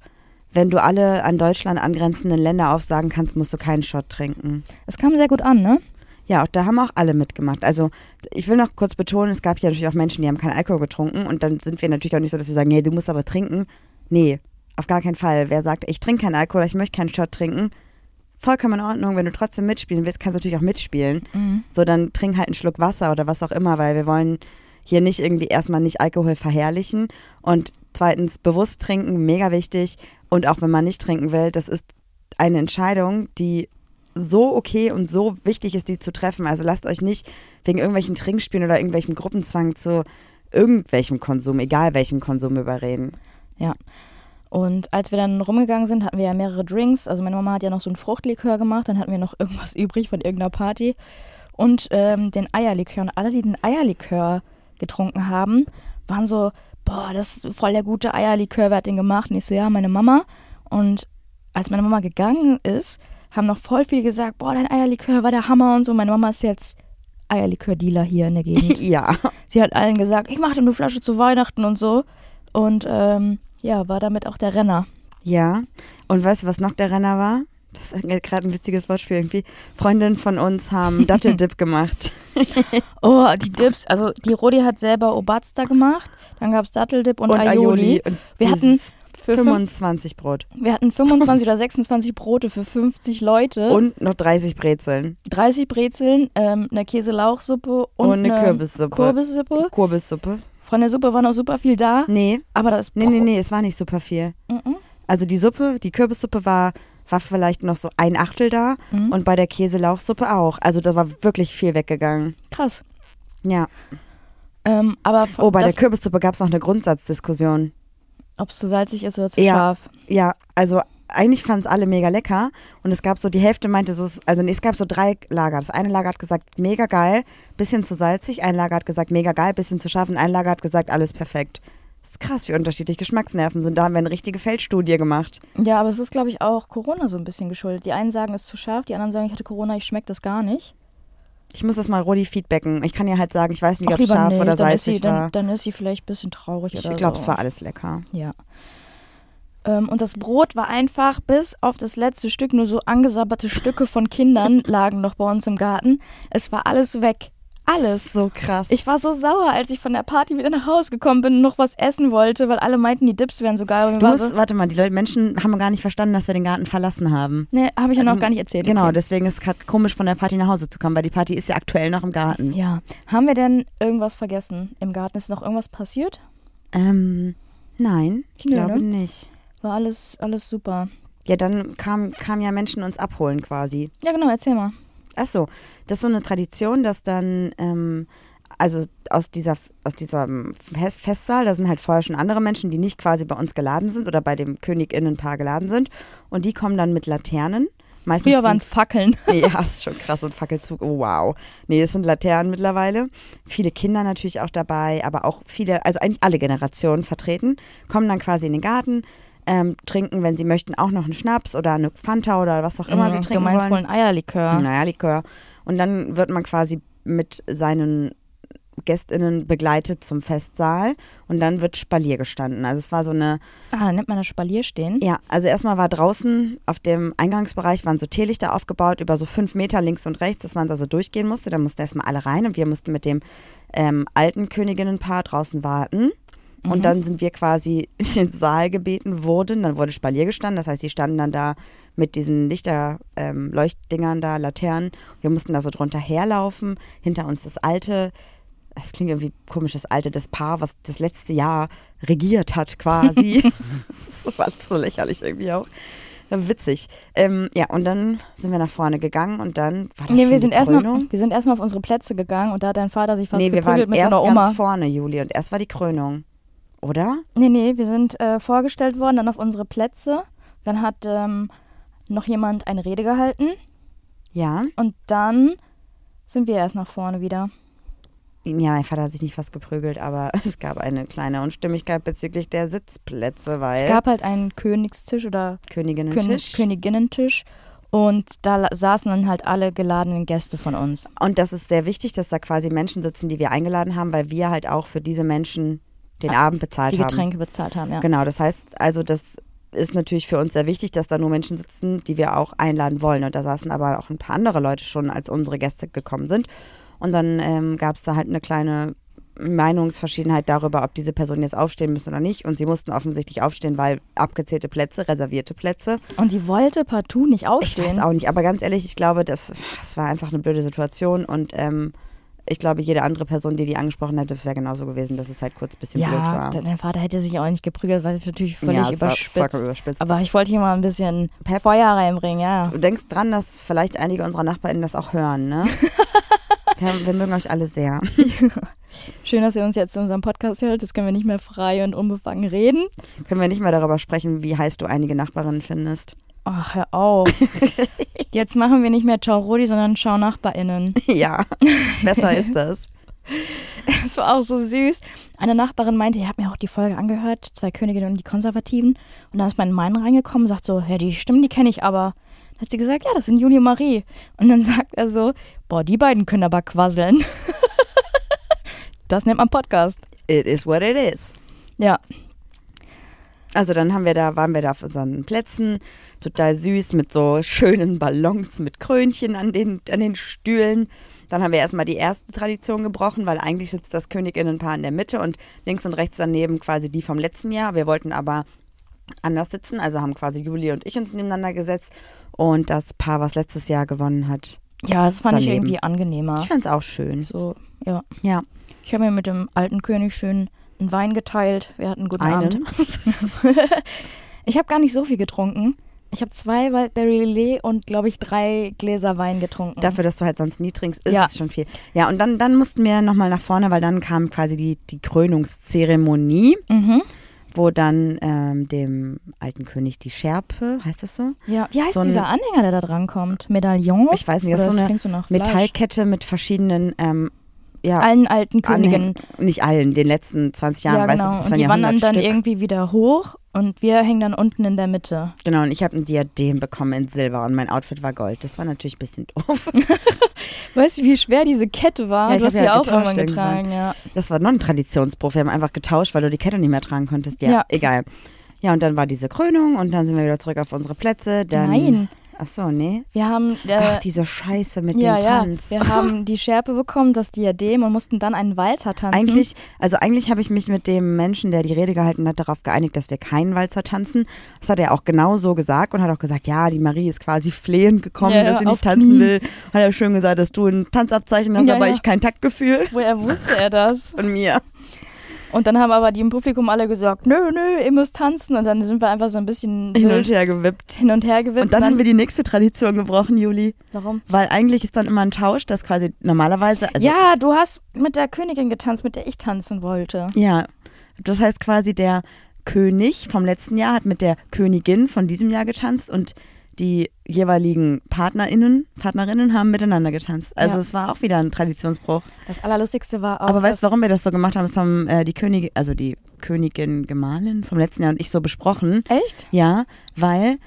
wenn du alle an Deutschland angrenzenden Länder aufsagen kannst, musst du keinen Shot trinken. Es kam sehr gut an, ne? Ja, da haben auch alle mitgemacht. Also ich will noch kurz betonen, es gab ja natürlich auch Menschen, die haben keinen Alkohol getrunken und dann sind wir natürlich auch nicht so, dass wir sagen, nee, du musst aber trinken. Nee, auf gar keinen Fall. Wer sagt, ich trinke keinen Alkohol, ich möchte keinen Shot trinken, vollkommen in Ordnung. Wenn du trotzdem mitspielen willst, kannst du natürlich auch mitspielen. Mhm. So, dann trink halt einen Schluck Wasser oder was auch immer, weil wir wollen hier nicht irgendwie erstmal nicht Alkohol verherrlichen und zweitens bewusst trinken, mega wichtig. Und auch wenn man nicht trinken will, das ist eine Entscheidung, die so okay und so wichtig ist, die zu treffen. Also lasst euch nicht wegen irgendwelchen Trinkspielen oder irgendwelchem Gruppenzwang zu irgendwelchem Konsum, egal welchem Konsum überreden. Ja. Und als wir dann rumgegangen sind, hatten wir ja mehrere Drinks. Also meine Mama hat ja noch so einen Fruchtlikör gemacht, dann hatten wir noch irgendwas übrig von irgendeiner Party. Und ähm, den Eierlikör. Und alle, die den Eierlikör getrunken haben, waren so, boah, das ist voll der gute Eierlikör, wer hat den gemacht? Und ich so, ja, meine Mama. Und als meine Mama gegangen ist, haben noch voll viel gesagt, boah, dein Eierlikör war der Hammer und so. Meine Mama ist jetzt Eierlikör-Dealer hier in der Gegend. ja. Sie hat allen gesagt, ich mache dir eine Flasche zu Weihnachten und so. Und ähm, ja, war damit auch der Renner. Ja. Und weißt du, was noch der Renner war? Das ist gerade ein witziges Wortspiel irgendwie. Freundinnen von uns haben Datteldip gemacht. Oh, die Dips. Also die Rodi hat selber Obatsta gemacht. Dann gab es Datteldip und, Aioli. Und Wir hatten dieses für fünf- 25 Brot. Wir hatten 25 oder 26 Brote für 50 Leute. Und noch 30 Brezeln. 30 Brezeln, ähm, eine Käselauchsuppe und, Und eine Kürbissuppe. Kürbissuppe. Kürbissuppe. Von der Suppe war noch super viel da. Nee, Aber das nee, nee, nee, es war nicht super viel. Mhm. Also die Suppe, die Kürbissuppe war, war vielleicht noch so ein Achtel da Mhm. und bei der Käselauchsuppe auch. Also da war wirklich viel weggegangen. Krass. Ja. Ähm, aber Oh, bei der Kürbissuppe gab es noch eine Grundsatzdiskussion. ob es zu salzig ist oder zu Ja. scharf. Ja, also eigentlich fanden es alle mega lecker und es gab so, die Hälfte meinte so, es- also nee, es gab so drei Lager. Das eine Lager hat gesagt, mega geil, bisschen zu salzig, ein Lager hat gesagt, mega geil, bisschen zu scharf und ein Lager hat gesagt, alles perfekt. Das ist krass, wie unterschiedlich Geschmacksnerven sind. Da haben wir eine richtige Feldstudie gemacht. Ja, aber es ist, glaube ich, auch Corona so ein bisschen geschuldet. Die einen sagen, es ist zu scharf, die anderen sagen, ich hatte Corona, ich schmecke das gar nicht. Ich muss das mal Rodi feedbacken. Ich kann ja halt sagen, ich weiß nicht, Ach, ob es scharf nee, oder ist, salzig sie, dann, war. dann ist sie vielleicht ein bisschen traurig Ich oder glaube, so. es war alles lecker. Ja. Ähm, und das Brot war einfach bis auf das letzte Stück, nur so angesabberte Stücke von Kindern lagen noch bei uns im Garten. Es war alles weg. Alles. So krass. Ich war so sauer, als ich von der Party wieder nach Hause gekommen bin und noch was essen wollte, weil alle meinten, die Dips wären so geil. Und du musst, so, warte mal, die Leute, Menschen haben gar nicht verstanden, dass wir den Garten verlassen haben. ne, habe ich ja noch Ähm, gar nicht erzählt. Genau, Okay. deswegen ist es gerade komisch, von der Party nach Hause zu kommen, weil die Party ist ja aktuell noch im Garten. Ja. Haben wir denn irgendwas vergessen im Garten? Ist noch irgendwas passiert? Ähm, nein, ich Nö, glaube ne? nicht. War alles, alles super. Ja, dann kamen kam ja Menschen uns abholen quasi. Ja, genau, erzähl mal. Ach so, das ist so eine Tradition, dass dann, ähm, also aus dieser, aus diesem Fest Festsaal, da sind halt vorher schon andere Menschen, die nicht quasi bei uns geladen sind oder bei dem Königinnenpaar geladen sind. Und die kommen dann mit Laternen. Meistens Früher waren es Fackeln. ja, das ist schon krass und Fackelzug. Oh, wow. Nee, es sind Laternen mittlerweile. Viele Kinder natürlich auch dabei, aber auch viele, also eigentlich alle Generationen vertreten, kommen dann quasi in den Garten, ähm, trinken, wenn sie möchten, auch noch einen Schnaps oder eine Fanta oder was auch immer sie Mhm, trinken du meinst wollen. ein Eierlikör. Naja, Likör. Und dann wird man quasi mit seinen GästInnen begleitet zum Festsaal und dann wird Spalier gestanden. Also es war so eine, Ah, nennt man das Spalier stehen? ja, also erstmal war draußen auf dem Eingangsbereich waren so Teelichter aufgebaut, über so fünf Meter links und rechts, dass man da so durchgehen musste. Da mussten erstmal alle rein und wir mussten mit dem ähm, alten Königinnenpaar draußen warten. Und dann sind wir quasi in den Saal gebeten wurden. Dann wurde Spalier gestanden. Das heißt, die standen dann da mit diesen Lichter, ähm, Leuchtdingern da, Laternen. Wir mussten da so drunter herlaufen. Hinter uns das alte, das klingt irgendwie komisch, das alte, das Paar, was das letzte Jahr regiert hat quasi. das war so lächerlich irgendwie auch. Witzig. Ähm, ja, und dann sind wir nach vorne gegangen und dann war das Nee, schon wir sind erstmal wir sind erstmal auf unsere Plätze gegangen und da hat dein Vater sich fast Nee, wir waren mit so erst einer Oma. ganz vorne, Juli, und erst war die Krönung. Oder? Nee, nee, wir sind äh, vorgestellt worden, dann auf unsere Plätze. Dann hat ähm, noch jemand eine Rede gehalten Ja. und dann sind wir erst nach vorne wieder. Ja, mein Vater hat sich nicht fast geprügelt, aber es gab eine kleine Unstimmigkeit bezüglich der Sitzplätze, weil Es gab halt einen Königstisch oder Kön Königinnen-Tisch. Königinnentisch und da saßen dann halt alle geladenen Gäste von uns. Und das ist sehr wichtig, dass da quasi Menschen sitzen, die wir eingeladen haben, weil wir halt auch für diese Menschen den Abend bezahlt Ah, Die haben. Getränke bezahlt haben, ja. Genau, das heißt, also das ist natürlich für uns sehr wichtig, dass da nur Menschen sitzen, die wir auch einladen wollen. Und da saßen aber auch ein paar andere Leute schon, als unsere Gäste gekommen sind. Und dann ähm, gab es da halt eine kleine Meinungsverschiedenheit darüber, ob diese Personen jetzt aufstehen müssen oder nicht. Und sie mussten offensichtlich aufstehen, weil abgezählte Plätze, reservierte Plätze. Und die wollte partout nicht Ich aufstehen. weiß auch nicht, aber ganz ehrlich, ich glaube, das, das war einfach eine blöde Situation. Und ähm, ich glaube, jede andere Person, die die angesprochen hätte, das wäre genauso gewesen, dass es halt kurz ein bisschen blöd ja, war. de- dein Vater hätte sich auch nicht geprügelt, weil es natürlich völlig ja, überspitzt. überspitzt. Aber ich wollte hier mal ein bisschen Pep. Feuer reinbringen, ja. Du denkst dran, dass vielleicht einige unserer NachbarInnen das auch hören, ne? wir, wir mögen euch alle sehr. Schön, dass ihr uns jetzt in unserem Podcast hört. Jetzt können wir nicht mehr frei und unbefangen reden. Können wir nicht mehr darüber sprechen, wie heiß du einige Nachbarinnen findest? Ach, hör auf. Jetzt machen wir nicht mehr Ciao Rodi, sondern Ciao NachbarInnen. ja, besser ist das. Das war auch so süß. Eine Nachbarin meinte, ihr habt mir auch die Folge angehört, zwei Königinnen und die Konservativen. Und dann ist mein Mann reingekommen und sagt so, ja, die Stimmen, die kenne ich aber. Dann hat sie gesagt, ja, das sind Juli und Marie. Und dann sagt er so, boah, die beiden können aber quasseln. das nennt man Podcast. It is what it is. Ja, Also dann haben wir da, waren wir da auf unseren Plätzen, total süß mit so schönen Ballons mit Krönchen an den, an den Stühlen. Dann haben wir erstmal die erste Tradition gebrochen, weil eigentlich sitzt das Königinnenpaar in der Mitte und links und rechts daneben quasi die vom letzten Jahr. Wir wollten aber anders sitzen, also haben quasi Juli und ich uns nebeneinander gesetzt und das Paar, was letztes Jahr gewonnen hat. ja, das fand ich Daneben. irgendwie angenehmer. Ich fand es auch schön. So, ja. Ja, Ich habe mir mit dem alten König schön einen Wein geteilt. Wir hatten einen guten einen. Abend. Ich habe gar nicht so viel getrunken. Ich habe zwei Waldberry Lillet und, glaube ich, drei Gläser Wein getrunken. Dafür, dass du halt sonst nie trinkst, ist Ja. es schon viel. Ja, und dann, dann mussten wir nochmal nach vorne, weil dann kam quasi die, die Krönungszeremonie, mhm. wo dann ähm, dem alten König die Schärpe, heißt das so? Ja, wie heißt So ein- dieser Anhänger, der da dran kommt? Medaillon? Ich weiß nicht, das ist so eine so. Metallkette mit verschiedenen, ähm, ja, Allen alten Königen. Nicht allen, den letzten 20 Jahren, Ja, genau. du, das und die wandern 100 dann Stück. irgendwie wieder hoch und wir hängen dann unten in der Mitte. Genau, und ich habe ein Diadem bekommen in Silber und mein Outfit war Gold. Das war natürlich ein bisschen doof. Weißt du, wie schwer diese Kette war? Ja, ich du hast sie ja auch irgendwann getragen, ja. Das war noch ein Traditionsbruch. Wir haben einfach getauscht, weil du die Kette nicht mehr tragen konntest. Ja, Ja. egal. Ja, und dann war diese Krönung und dann sind wir wieder zurück auf unsere Plätze. Dann, Nein, Ach so, nee. wir haben. Äh, Ach, diese Scheiße mit ja, dem ja. Tanz. Wir haben die Schärpe bekommen, das Diadem und mussten dann einen Walzer tanzen. Eigentlich, also eigentlich habe ich mich mit dem Menschen, der die Rede gehalten hat, darauf geeinigt, dass wir keinen Walzer tanzen. Das hat er auch genau so gesagt und hat auch gesagt, ja, die Marie ist quasi flehend gekommen, Ja, dass ja, sie nicht tanzen Knien. will. Hat er schön gesagt, dass du ein Tanzabzeichen hast, Ja, aber ja. ich kein Taktgefühl Woher wusste er das? von mir. Und dann haben aber die im Publikum alle gesagt, nö, nö, ihr müsst tanzen. Und dann sind wir einfach so ein bisschen Hin und her gewippt. hin und her gewippt. Und dann haben wir die nächste Tradition gebrochen, Juli. Warum? Weil eigentlich ist dann immer ein Tausch, das quasi normalerweise. Also, ja, du hast mit der Königin getanzt, mit der ich tanzen wollte. Ja. Das heißt quasi, der König vom letzten Jahr hat mit der Königin von diesem Jahr getanzt und die jeweiligen PartnerInnen, Partnerinnen haben miteinander getanzt. Also Ja. es war auch wieder ein Traditionsbruch. Das Allerlustigste war auch. Aber weißt du, warum wir das so gemacht haben? Das haben äh, die Königin, also die Königin Gemahlin vom letzten Jahr und ich so besprochen. Echt? Ja, weil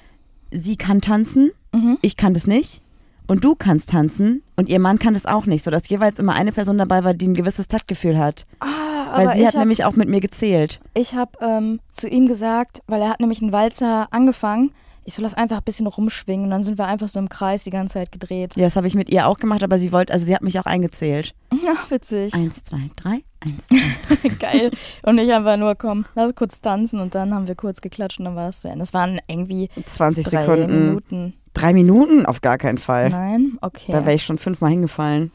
sie kann tanzen, Mhm. ich kann das nicht. Und du kannst tanzen und ihr Mann kann das auch nicht, sodass jeweils immer eine Person dabei war, die ein gewisses Taktgefühl hat. Ah, Weil sie hat hab, nämlich auch mit mir gezählt. ich habe ähm, zu ihm gesagt, weil er hat nämlich einen Walzer angefangen, ich soll das einfach ein bisschen rumschwingen. Und dann sind wir einfach so im Kreis die ganze Zeit gedreht. Ja, das habe ich mit ihr auch gemacht, aber sie wollte, also sie hat mich auch eingezählt. Ja, witzig. Eins, zwei, drei, eins, zwei. Geil. Und ich einfach nur, komm, lass kurz tanzen. Und dann haben wir kurz geklatscht und dann war es zu Ende. Das waren irgendwie 20 drei Sekunden. Minuten. Drei Minuten? Auf gar keinen Fall. Nein? Okay. Da wäre ich schon fünfmal hingefallen.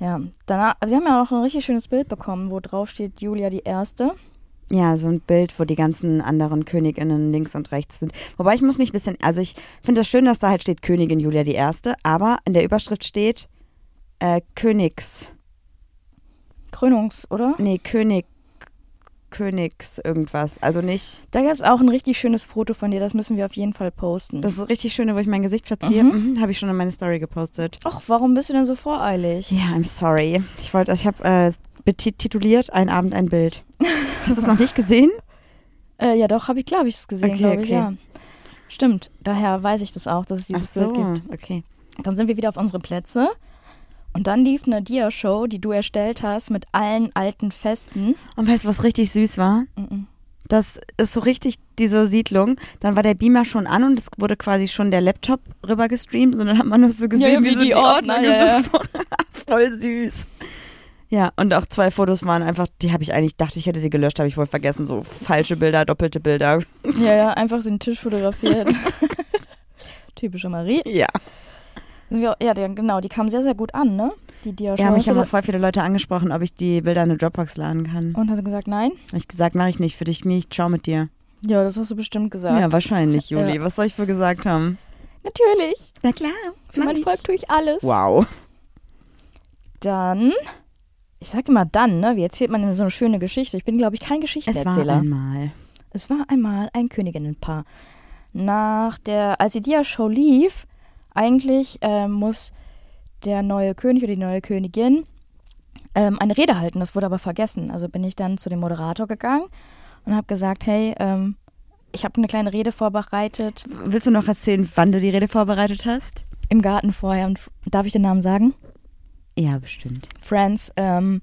Ja, danach, wir haben ja auch ein richtig schönes Bild bekommen, wo drauf steht Julia die Erste. Ja, so ein Bild, wo die ganzen anderen Königinnen links und rechts sind. Wobei ich muss mich ein bisschen, also ich finde das schön, dass da halt steht Königin Julia die Erste, aber in der Überschrift steht äh, Königs, Krönungs, oder? nee, König, Königs irgendwas. Also nicht, Da gab es auch ein richtig schönes Foto von dir, das müssen wir auf jeden Fall posten. das ist richtig schön, wo ich mein Gesicht verziehe. Mhm. Mhm, Habe ich schon in meine Story gepostet. Ach, warum bist du denn so voreilig? Ja, I'm sorry. Ich wollte, ich habe äh, betituliert Ein Abend, ein Bild. Hast du es noch nicht gesehen? Äh, ja, doch, habe ich, glaube ich, es gesehen, Okay, glaube ich, okay. ja. Stimmt, daher weiß ich das auch, dass es dieses Bild gibt. okay. Dann sind wir wieder auf unsere Plätze. Und dann lief eine Dia-Show, die du erstellt hast mit allen alten Festen. Und weißt du, was richtig süß war? Mhm. Das ist so richtig diese Siedlung. Dann war der Beamer schon an und es wurde quasi schon der Laptop rüber gestreamt und dann hat man nur so gesehen, ja, wie, wie so die die Ordner, Ordner ja, gesucht wurden. Voll süß. Ja, und auch zwei Fotos waren einfach, die habe ich eigentlich, dachte ich hätte sie gelöscht, habe ich wohl vergessen. So falsche Bilder, doppelte Bilder. Ja, ja, einfach den Tisch fotografiert. Typische Marie. Ja. Ja, genau, die kam sehr, sehr gut an, ne? Die Dia-Show. Ja, mich haben auch voll viele Leute angesprochen, ob ich die Bilder in eine Dropbox laden kann. Und hast du gesagt, nein? Hab ich gesagt, mache ich nicht, für dich nicht, schau mit dir. Ja, das hast du bestimmt gesagt. Ja, wahrscheinlich, Juli. Ja. Was soll ich für gesagt haben? Natürlich. Na klar. Für mein Volk tue ich alles. Wow. Dann, ich sag immer dann, ne? Wie erzählt man denn so eine schöne Geschichte? Ich bin, glaube ich, kein Es war Geschichtenerzähler. einmal. Es war einmal ein Königinnenpaar. Nach der, als die Dia-Show lief, eigentlich ähm, muss der neue König oder die neue Königin ähm, eine Rede halten. Das wurde aber vergessen. Also bin ich dann zu dem Moderator gegangen und habe gesagt, hey, ähm, ich habe eine kleine Rede vorbereitet Willst du noch erzählen, wann du die Rede vorbereitet hast? im Garten vorher. Und darf ich den Namen sagen? Ja, bestimmt. Franz ähm,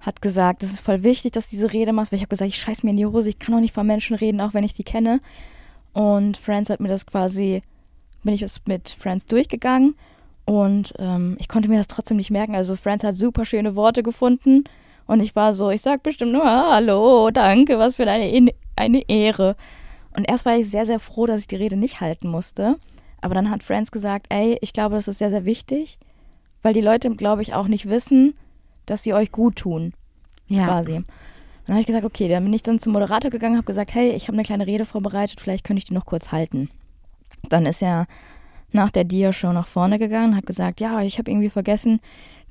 hat gesagt, es ist voll wichtig, dass du diese Rede machst, weil ich habe gesagt, ich scheiß mir in die Hose, ich kann auch nicht von Menschen reden, auch wenn ich die kenne. Und Franz hat mir das quasi, bin ich das mit Franz durchgegangen und ähm, ich konnte mir das trotzdem nicht merken. Also Franz hat super schöne Worte gefunden und ich war so, ich sag bestimmt nur Hallo, danke, was für eine, In- eine Ehre. Und erst war ich sehr, sehr froh, dass ich die Rede nicht halten musste. Aber dann hat Franz gesagt, ey, ich glaube, das ist sehr, sehr wichtig, weil die Leute, glaube ich, auch nicht wissen, dass sie euch gut tun, Ja. quasi. Und dann habe ich gesagt, okay, dann bin ich dann zum Moderator gegangen, habe gesagt, hey, ich habe eine kleine Rede vorbereitet, vielleicht könnte ich die noch kurz halten. Dann ist er nach der Dia-Show nach vorne gegangen, hat gesagt, ja, ich habe irgendwie vergessen,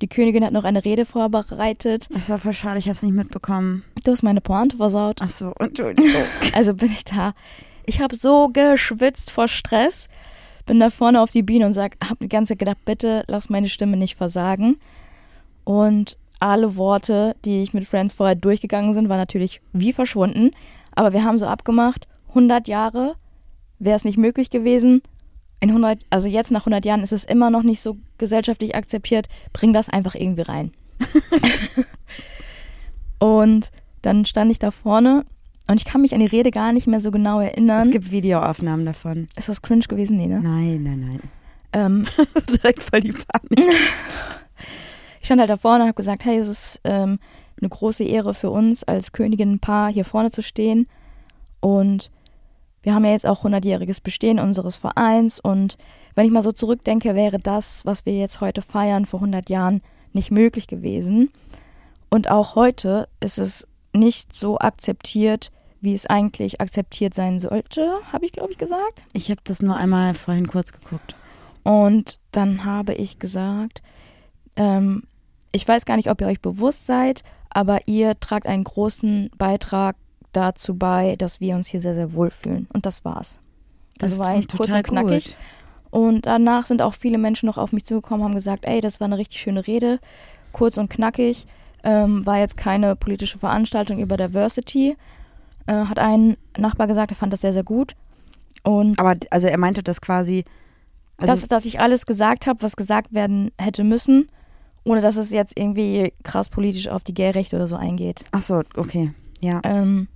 die Königin hat noch eine Rede vorbereitet. Das war voll schade, ich habe es nicht mitbekommen. Du hast meine Pointe versaut. Ach so, Entschuldigung. Also bin ich da. Ich habe so geschwitzt vor Stress, bin da vorne auf die Bühne und sag, habe die ganze Zeit gedacht, bitte lass meine Stimme nicht versagen. Und alle Worte, die ich mit Friends vorher durchgegangen sind, waren natürlich wie verschwunden. Aber wir haben so abgemacht, 100 Jahre wäre es nicht möglich gewesen. In 100, also jetzt nach 100 Jahren ist es immer noch nicht so gesellschaftlich akzeptiert. Bring das einfach irgendwie rein. und dann stand ich da vorne und ich kann mich an die Rede gar nicht mehr so genau erinnern. es gibt Videoaufnahmen davon. ist das cringe gewesen? Nee, ne? Nein, nein, nein. Ähm, Direkt voll die Panik. ich stand halt da vorne und habe gesagt, hey, es ist ähm, eine große Ehre für uns als Königinnenpaar hier vorne zu stehen. Und wir haben ja jetzt auch 100-jähriges Bestehen unseres Vereins. Und wenn ich mal so zurückdenke, wäre das, was wir jetzt heute feiern, vor 100 Jahren nicht möglich gewesen. Und auch heute ist es nicht so akzeptiert, wie es eigentlich akzeptiert sein sollte, habe ich, glaube ich, gesagt. Ich habe das nur einmal vorhin kurz geguckt. Und dann habe ich gesagt, ähm, ich weiß gar nicht, ob ihr euch bewusst seid, aber ihr tragt einen großen Beitrag dazu bei, dass wir uns hier sehr, sehr wohlfühlen. Und das war's. Das Also war eigentlich kurz total und knackig. gut. Und danach sind auch viele Menschen noch auf mich zugekommen, haben gesagt, ey, das war eine richtig schöne Rede, kurz und knackig, ähm, war jetzt keine politische Veranstaltung über Diversity. Äh, hat ein Nachbar gesagt, er fand das sehr, sehr gut. Und Aber also er meinte das quasi. Also, dass, dass ich alles gesagt habe, was gesagt werden hätte müssen, ohne dass es jetzt irgendwie krass politisch auf die Gay-Rechte oder so eingeht. ach so, okay. Ja. Ähm,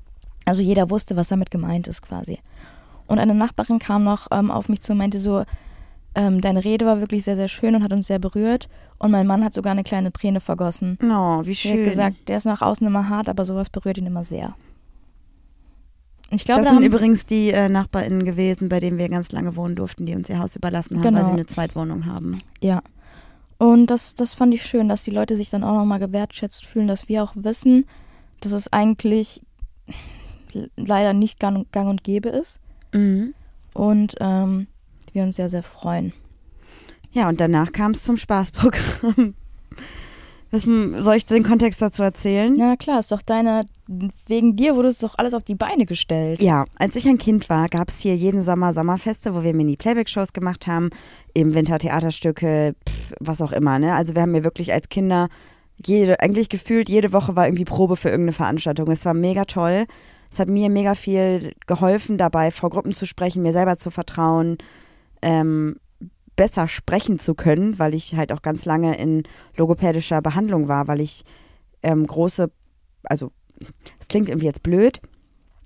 also jeder wusste, was damit gemeint ist quasi. Und eine Nachbarin kam noch ähm, auf mich zu und meinte so, ähm, deine Rede war wirklich sehr, sehr schön und hat uns sehr berührt. Und mein Mann hat sogar eine kleine Träne vergossen. Oh, wie Er schön. hat gesagt, der ist nach außen immer hart, aber sowas berührt ihn immer sehr. Ich glaube, das da sind übrigens die äh, NachbarInnen gewesen, bei denen wir ganz lange wohnen durften, die uns ihr Haus überlassen haben, weil Genau. sie eine Zweitwohnung haben. Ja. Und das, das fand ich schön, dass die Leute sich dann auch nochmal gewertschätzt fühlen, dass wir auch wissen, dass es eigentlich leider nicht gang, gang und gäbe ist. Mhm. Und ähm, wir uns sehr, sehr freuen. Ja, und danach kam es zum Spaßprogramm. Was, soll ich den Kontext dazu erzählen? Ja, klar, ist doch deine, wegen dir wurde es doch alles auf die Beine gestellt. Ja, als ich ein Kind war, gab es hier jeden Sommer Sommerfeste, wo wir Mini-Playback-Shows gemacht haben, im Winter Theaterstücke, pff, was auch immer. Ne? Also wir haben hier wirklich als Kinder jede, eigentlich gefühlt jede Woche war irgendwie Probe für irgendeine Veranstaltung. Es war mega toll. Es hat mir mega viel geholfen, dabei vor Gruppen zu sprechen, mir selber zu vertrauen, ähm, besser sprechen zu können, weil ich halt auch ganz lange in logopädischer Behandlung war, weil ich ähm, große, also es klingt irgendwie jetzt blöd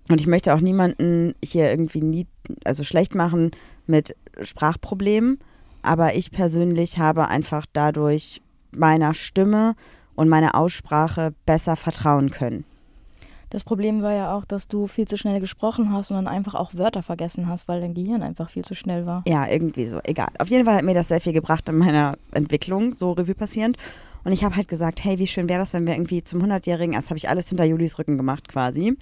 und ich möchte auch niemanden hier irgendwie nie, also schlecht machen mit Sprachproblemen, aber ich persönlich habe einfach dadurch meiner Stimme und meiner Aussprache besser vertrauen können. Das Problem war ja auch, dass du viel zu schnell gesprochen hast und dann einfach auch Wörter vergessen hast, weil dein Gehirn einfach viel zu schnell war. Ja, irgendwie so. Egal. Auf jeden Fall hat mir das sehr viel gebracht in meiner Entwicklung, so Revue passierend. Und ich habe halt gesagt, hey, wie schön wäre das, wenn wir irgendwie zum 100-Jährigen, das habe ich alles hinter Julis Rücken gemacht quasi,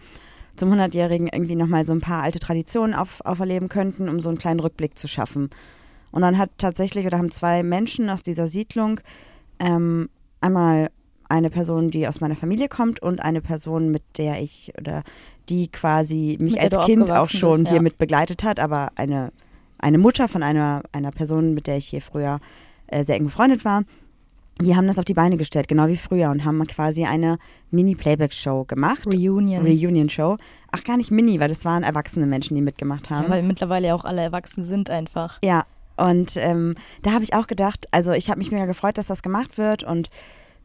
zum 100-Jährigen irgendwie nochmal so ein paar alte Traditionen auf, auferleben könnten, um so einen kleinen Rückblick zu schaffen. Und dann hat tatsächlich, oder haben zwei Menschen aus dieser Siedlung ähm, einmal eine Person, die aus meiner Familie kommt und eine Person, mit der ich oder die quasi mich als Kind auch schon bist, ja. hier mit begleitet hat, aber eine, eine Mutter von einer, einer Person, mit der ich hier früher äh, sehr eng befreundet war. Die haben das auf die Beine gestellt, genau wie früher, und haben quasi eine Mini-Playback-Show gemacht. Reunion. Reunion-Show. Ach, gar nicht Mini, weil das waren erwachsene Menschen, die mitgemacht haben. ja, weil mittlerweile ja auch alle erwachsen sind einfach. Ja, und ähm, da habe ich auch gedacht, also ich habe mich mega gefreut, dass das gemacht wird und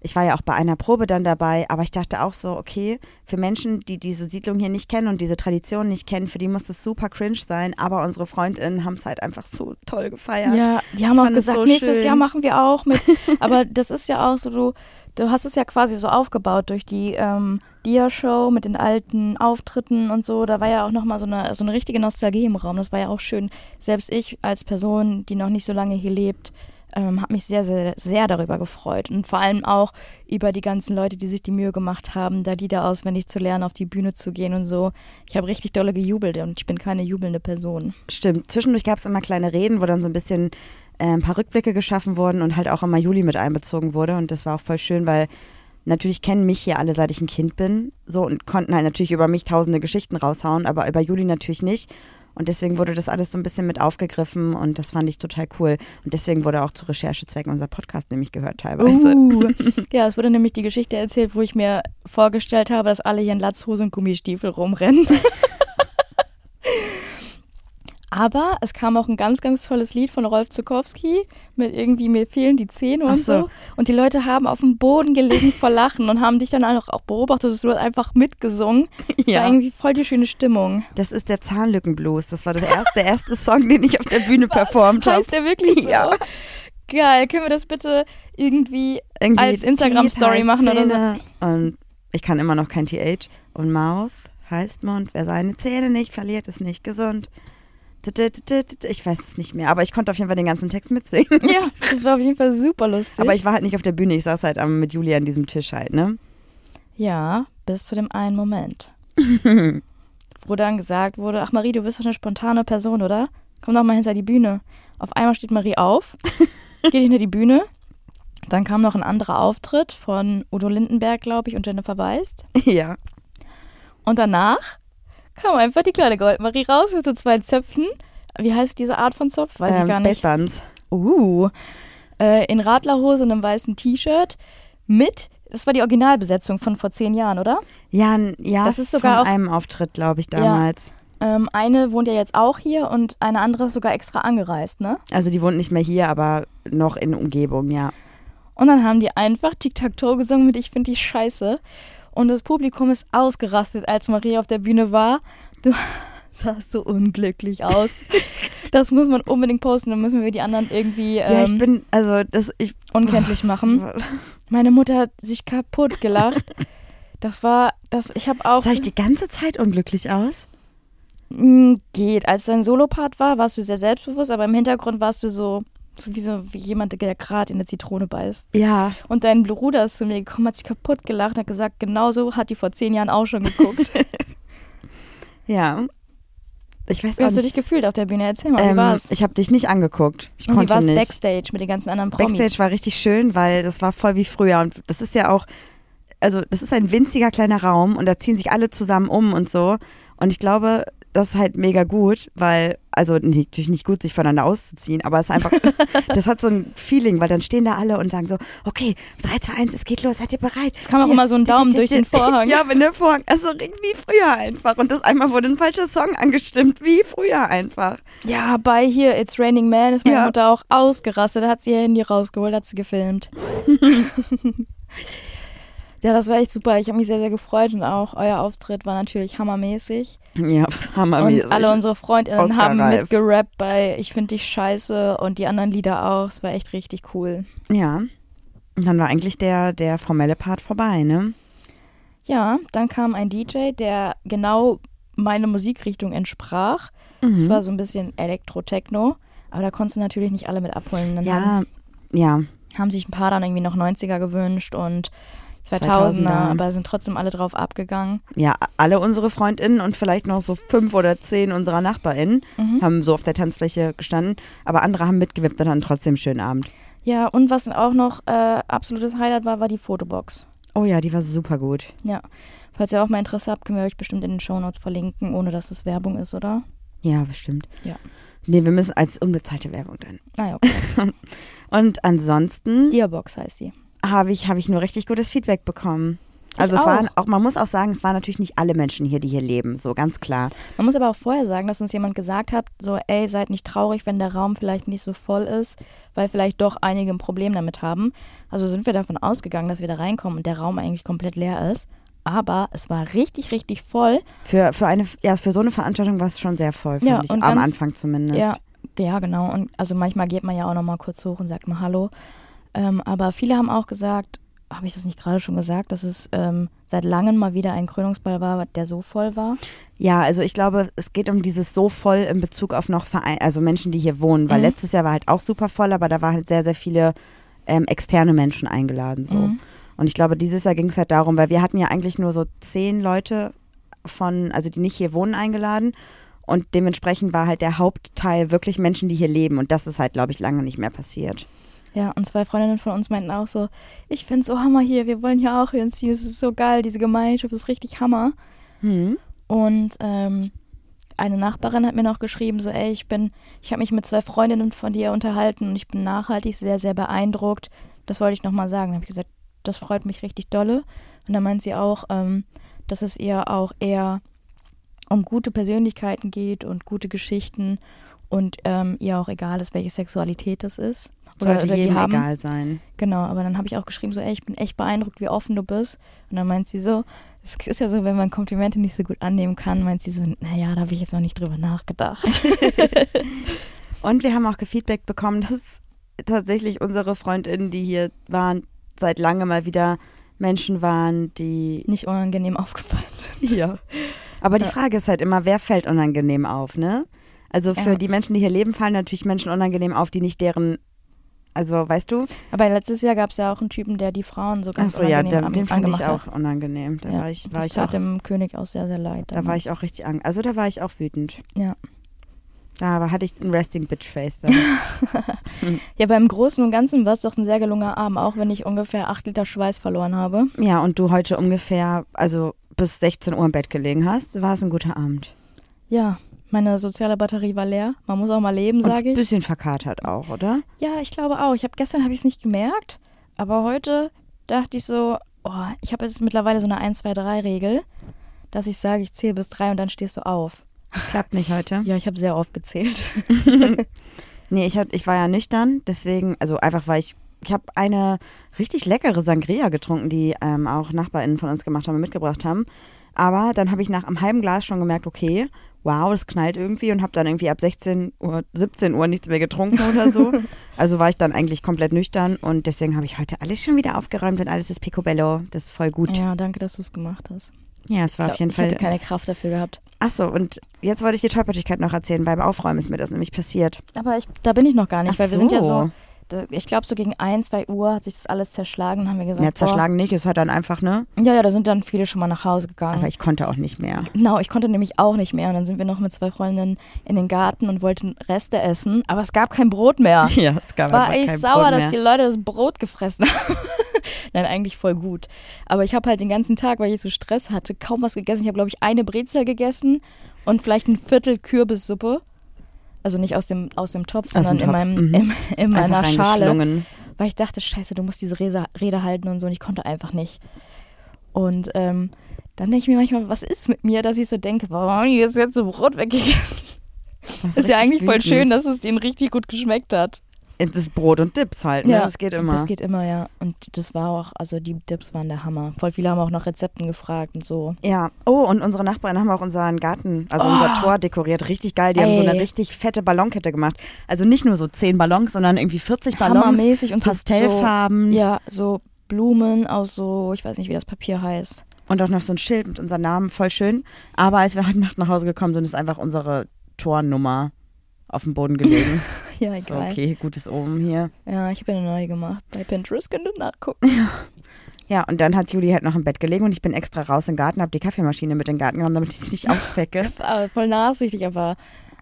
ich war ja auch bei einer Probe dann dabei, aber ich dachte auch so, okay, für Menschen, die diese Siedlung hier nicht kennen und diese Tradition nicht kennen, für die muss es super cringe sein, aber unsere Freundinnen haben es halt einfach so toll gefeiert. Ja, die haben Ich auch gesagt, so nächstes schön. Jahr machen wir auch mit. Aber das ist ja auch so, du, du hast es ja quasi so aufgebaut durch die ähm, Dia-Show mit den alten Auftritten und so. Da war ja auch nochmal so eine, so eine richtige Nostalgie im Raum. Das war ja auch schön. Selbst ich als Person, die noch nicht so lange hier lebt, ähm, habe mich sehr, sehr, sehr darüber gefreut. Und vor allem auch über die ganzen Leute, die sich die Mühe gemacht haben, da Lieder auswendig zu lernen, auf die Bühne zu gehen und so. Ich habe richtig dolle gejubelt und ich bin keine jubelnde Person. Stimmt. Zwischendurch gab es immer kleine Reden, wo dann so ein bisschen äh, ein paar Rückblicke geschaffen wurden und halt auch immer Juli mit einbezogen wurde. Und das war auch voll schön, weil natürlich kennen mich hier alle, seit ich ein Kind bin. So und konnten halt natürlich über mich tausende Geschichten raushauen, aber über Juli natürlich nicht. Und deswegen wurde das alles so ein bisschen mit aufgegriffen und das fand ich total cool. Und deswegen wurde auch zu Recherchezwecken unser Podcast nämlich gehört teilweise. Uh. ja, es wurde nämlich die Geschichte erzählt, wo ich mir vorgestellt habe, dass alle hier in Latzhose und Gummistiefel rumrennen. Aber es kam auch ein ganz, ganz tolles Lied von Rolf Zukowski mit irgendwie mir fehlen die Zähne und so. so. Und die Leute haben auf dem Boden gelegen vor Lachen und haben dich dann auch, auch beobachtet. Du hast einfach mitgesungen. Es war Ja. irgendwie voll die schöne Stimmung. Das ist der Zahnlückenblues. Das war das erste, der erste Song, den ich auf der Bühne performt habe. Heißt der wirklich so? Ja. Geil. Können wir das bitte irgendwie Irgendwie als Instagram-Story machen oder so? Und ich kann immer noch kein TH. Und Mouth heißt Mund. Wer seine Zähne nicht verliert, ist nicht gesund. Ich weiß es nicht mehr, aber ich konnte auf jeden Fall den ganzen Text mitsingen. Ja, das war auf jeden Fall super lustig. Aber ich war halt nicht auf der Bühne, ich saß halt mit Julia an diesem Tisch halt, ne? Ja, bis zu dem einen Moment. wo dann gesagt wurde, ach Marie, du bist doch eine spontane Person, oder? Komm doch mal hinter die Bühne. Auf einmal steht Marie auf, geht hinter die Bühne. Dann kam noch ein anderer Auftritt von Udo Lindenberg, glaube ich, und Jennifer Weist. ja. Und danach kam einfach die kleine Goldmarie raus mit so zwei Zöpfen. Wie heißt diese Art von Zopf? Weiß ähm, ich gar Space nicht. Buns. Uh, äh, in Radlerhose und einem weißen T-Shirt mit, das war die Originalbesetzung von vor zehn Jahren, oder? Ja, ja, Das ist sogar von auch- einem Auftritt, glaube ich, damals. Ähm, eine wohnt ja jetzt auch hier und eine andere ist sogar extra angereist, ne? Also die wohnt nicht mehr hier, aber noch in Umgebung, ja. Und dann haben die einfach Tic-Tac-Toe gesungen mit Ich finde dich scheiße. Und das Publikum ist ausgerastet, als Marie auf der Bühne war. Du sahst so unglücklich aus. das muss man unbedingt posten, dann müssen wir die anderen irgendwie ja, ich ähm, bin, also das, ich. unkenntlich Boah, machen. Meine Mutter hat sich kaputt gelacht. Das war, das, ich habe auch. Sah ich die ganze Zeit unglücklich aus? Mm, Geht. Als dein Solopart war, warst du sehr selbstbewusst, aber im Hintergrund warst du so, so wie so wie jemand, der gerade in eine Zitrone beißt. Ja. Und dein Bruder ist zu mir gekommen, hat sich kaputt gelacht und hat gesagt, genauso hat die vor zehn Jahren auch schon geguckt. Ja. Ich weiß Wie hast du nicht. dich gefühlt auf der Bühne? Erzähl mal, wie Ähm, war's? ich habe dich nicht angeguckt. Ich Und wie konnte war's nicht. Backstage mit den ganzen anderen Promis? Backstage war richtig schön, weil das war voll wie früher. Und das ist ja auch, also das ist ein winziger kleiner Raum und da ziehen sich alle zusammen um und so. Und ich glaube, das ist halt mega gut, weil, also nee, natürlich nicht gut, sich voneinander auszuziehen, aber es ist einfach, das hat so ein Feeling, weil dann stehen da alle und sagen so, okay, 3, 2, 1, es geht los, seid ihr bereit? Es kam auch immer so ein Daumen durch den Vorhang. Ja, wenn der Vorhang, also wie früher einfach. Und das einmal wurde ein falscher Song angestimmt, wie früher einfach. Ja, bei hier It's Raining Man ist meine Ja. Mutter auch ausgerastet. Hat sie ihr Handy rausgeholt, hat sie gefilmt. ja, das war echt super. Ich habe mich sehr, sehr gefreut und auch euer Auftritt war natürlich hammermäßig. Ja, hammermäßig. Und alle unsere Freundinnen haben Oscar-reif. mitgerappt bei Ich find dich scheiße und die anderen Lieder auch. Es war echt richtig cool. Ja. Und dann war eigentlich der, der formelle Part vorbei, ne? Ja, dann kam ein DJ, der genau meine Musikrichtung entsprach. Es Mhm. war so ein bisschen Elektro-Techno, aber da konntest du natürlich nicht alle mit abholen. Dann haben, Ja, ja. haben sich ein paar dann irgendwie noch 90er gewünscht und 2000er, 2000er. aber sind trotzdem alle drauf abgegangen. Ja, alle unsere FreundInnen und vielleicht noch so fünf oder zehn unserer NachbarInnen Mhm. haben so auf der Tanzfläche gestanden, aber andere haben mitgewippt und hatten trotzdem einen schönen Abend. Ja, und was auch noch äh, absolutes Highlight war, war die Fotobox. Oh ja, die war super gut. Ja. Falls ihr auch mal Interesse habt, können wir euch bestimmt in den Shownotes verlinken, ohne dass es Werbung ist, oder? Ja, bestimmt. Ja. Nee, wir müssen als unbezahlte Werbung dann. Ah ja, okay. Und ansonsten Dearbox heißt die. Habe ich, habe ich nur richtig gutes Feedback bekommen. Also Ich es waren auch. auch, man muss auch sagen, es waren natürlich nicht alle Menschen hier, die hier leben, so ganz klar. Man muss aber auch vorher sagen, dass uns jemand gesagt hat, so, ey, seid nicht traurig, wenn der Raum vielleicht nicht so voll ist, weil vielleicht doch einige ein Problem damit haben. Also sind wir davon ausgegangen, dass wir da reinkommen und der Raum eigentlich komplett leer ist. Aber es war richtig, richtig voll. Für, für eine, ja, für so eine Veranstaltung war es schon sehr voll, Ja, ich, am ganz- Anfang zumindest. Ja, ja, genau. Und also manchmal geht man ja auch noch mal kurz hoch und sagt mal Hallo. Ähm, aber viele haben auch gesagt, habe ich das nicht gerade schon gesagt, dass es ähm, seit langem mal wieder ein Krönungsball war, der so voll war? Ja, also ich glaube, es geht um dieses so voll in Bezug auf noch Verein, also Menschen, die hier wohnen, weil Mhm. letztes Jahr war halt auch super voll, aber da waren halt sehr, sehr viele ähm, externe Menschen eingeladen so. Mhm. Und ich glaube, dieses Jahr ging es halt darum, weil wir hatten ja eigentlich nur so zehn Leute von, also die nicht hier wohnen, eingeladen. Und dementsprechend war halt der Hauptteil wirklich Menschen, die hier leben. Und das ist halt, glaube ich, lange nicht mehr passiert. Ja, und zwei Freundinnen von uns meinten auch so, ich find's so Hammer hier, wir wollen hier auch hinziehen, es ist so geil, diese Gemeinschaft ist richtig Hammer. Hm. Und ähm, eine Nachbarin hat mir noch geschrieben, so, ey, ich bin, ich habe mich mit zwei Freundinnen von dir unterhalten und ich bin nachhaltig sehr, sehr beeindruckt. Das wollte ich nochmal sagen. Dann habe ich gesagt, das freut mich richtig dolle. Und dann meint sie auch, ähm, dass es ihr auch eher um gute Persönlichkeiten geht und gute Geschichten und ähm, ihr auch egal ist, welche Sexualität das ist. Sollte oder die jedem haben. egal sein. Genau, aber dann habe ich auch geschrieben, so, ey, ich bin echt beeindruckt, wie offen du bist. Und dann meint sie so, es ist ja so, wenn man Komplimente nicht so gut annehmen kann, meint sie so, naja, da habe ich jetzt noch nicht drüber nachgedacht. Und wir haben auch gefeedback bekommen, dass tatsächlich unsere FreundInnen, die hier waren, seit langem mal wieder Menschen waren, die. nicht unangenehm aufgefallen sind. Ja. Aber die. Frage ist halt immer, wer fällt unangenehm auf, ne? Also für Ja. die Menschen, die hier leben, fallen natürlich Menschen unangenehm auf, die nicht deren. Also, weißt du? Aber letztes Jahr gab es ja auch einen Typen, der die Frauen so ganz Achso, ja, unangenehm der, an- den fand ich auch unangenehm. Da. Ja, war ich, war das ich tat auch, dem König auch sehr, sehr leid. da war damals. ich auch richtig ang Also da war ich auch wütend. Ja. Da aber hatte ich ein Resting Bitch Face. Da. Ja, beim Großen und Ganzen war es doch ein sehr gelungener Abend, auch wenn ich ungefähr acht Liter Schweiß verloren habe. ja, und du heute ungefähr, also bis 16 Uhr im Bett gelegen hast, war es ein guter Abend. Ja, meine soziale Batterie war leer. Man muss auch mal leben, sage ein ich. bisschen verkatert auch, oder? Ja, ich glaube auch. Ich habe gestern habe ich es nicht gemerkt, aber heute dachte ich so, oh, ich habe jetzt mittlerweile so eine 1 2 3 Regel, dass ich sage, ich zähle bis drei und dann stehst du auf. Klappt nicht heute. Ja, ich habe sehr oft gezählt. Nee, ich, hab, ich war ja nüchtern, deswegen, also einfach weil ich, ich habe eine richtig leckere Sangria getrunken, die ähm, auch NachbarInnen von uns gemacht haben und mitgebracht haben. Aber dann habe ich nach einem halben Glas schon gemerkt, okay, wow, das knallt irgendwie und habe dann irgendwie ab 16 Uhr, 17 Uhr nichts mehr getrunken oder so. Also war ich dann eigentlich komplett nüchtern und deswegen habe ich heute alles schon wieder aufgeräumt und alles ist picobello. Das ist voll gut. Ja, Ja, danke, dass du es gemacht hast. es war Ich auf jeden ich Fall. hätte keine Kraft dafür gehabt. Achso, und jetzt wollte ich die Tollpatschigkeit noch erzählen. Beim Aufräumen ist mir das nämlich passiert. Aber ich, da bin ich noch gar nicht, Ach weil wir sind ja so. Da, ich glaube so gegen 1, 2 Uhr hat sich das alles zerschlagen haben wir gesagt, Ja, zerschlagen nicht, es war dann einfach, ne? Boah, ja, ja, da sind dann viele schon mal nach Hause gegangen. Aber ich konnte auch nicht mehr. Genau, ich konnte nämlich auch nicht mehr. Und dann sind wir noch mit zwei Freundinnen in den Garten und wollten Reste essen. Aber es gab kein Brot mehr. Ja, es gab War kein sauer, dass die Leute das Brot gefressen haben. Nein, eigentlich voll gut. Aber ich habe halt den ganzen Tag, weil ich so Stress hatte, kaum was gegessen. Ich habe, glaube ich, eine Brezel gegessen und vielleicht ein Viertel Kürbissuppe. Also nicht aus dem, aus dem Topf, Aus sondern dem in, Topf, meinem, mhm. in, in meiner Schale. Weil ich dachte, scheiße, du musst diese Rede, Rede halten und so. Und ich konnte einfach nicht. Und ähm, dann denke ich mir manchmal, was ist mit mir, dass ich so denke, warum habe ich jetzt, jetzt so Brot weggegessen? Das Ist ja richtig eigentlich voll wütend. schön, dass es denen richtig gut geschmeckt hat. Das Brot und Dips halt, ne? das geht immer. Das geht immer, ja. Und das war auch, also die Dips waren der Hammer. Voll viele haben auch nach Rezepten gefragt und so. Ja, oh, und unsere Nachbarn haben auch unseren Garten, also Oh. unser Tor dekoriert. Richtig geil. Die haben so eine Ey. richtig fette Ballonkette gemacht. Also nicht nur so zehn Ballons, sondern irgendwie 40 Ballons. Hammermäßig und Pastellfarben. So, ja, so Blumen aus so, ich weiß nicht, wie das Papier heißt. Und auch noch so ein Schild mit unserem Namen, voll schön. Aber als wir heute Nacht nach Hause gekommen sind, ist einfach unsere Tornummer auf dem Boden gelegen. Ja, so, egal. okay, gutes Omen hier. Ja, ich habe ja eine neue gemacht. Bei Pinterest könnt ihr nachgucken. Ja, und dann hat Juli halt noch im Bett gelegen und ich bin extra raus in den Garten, habe die Kaffeemaschine mit in den Garten genommen, damit ich sie nicht aufwecke. Voll nachsichtig, aber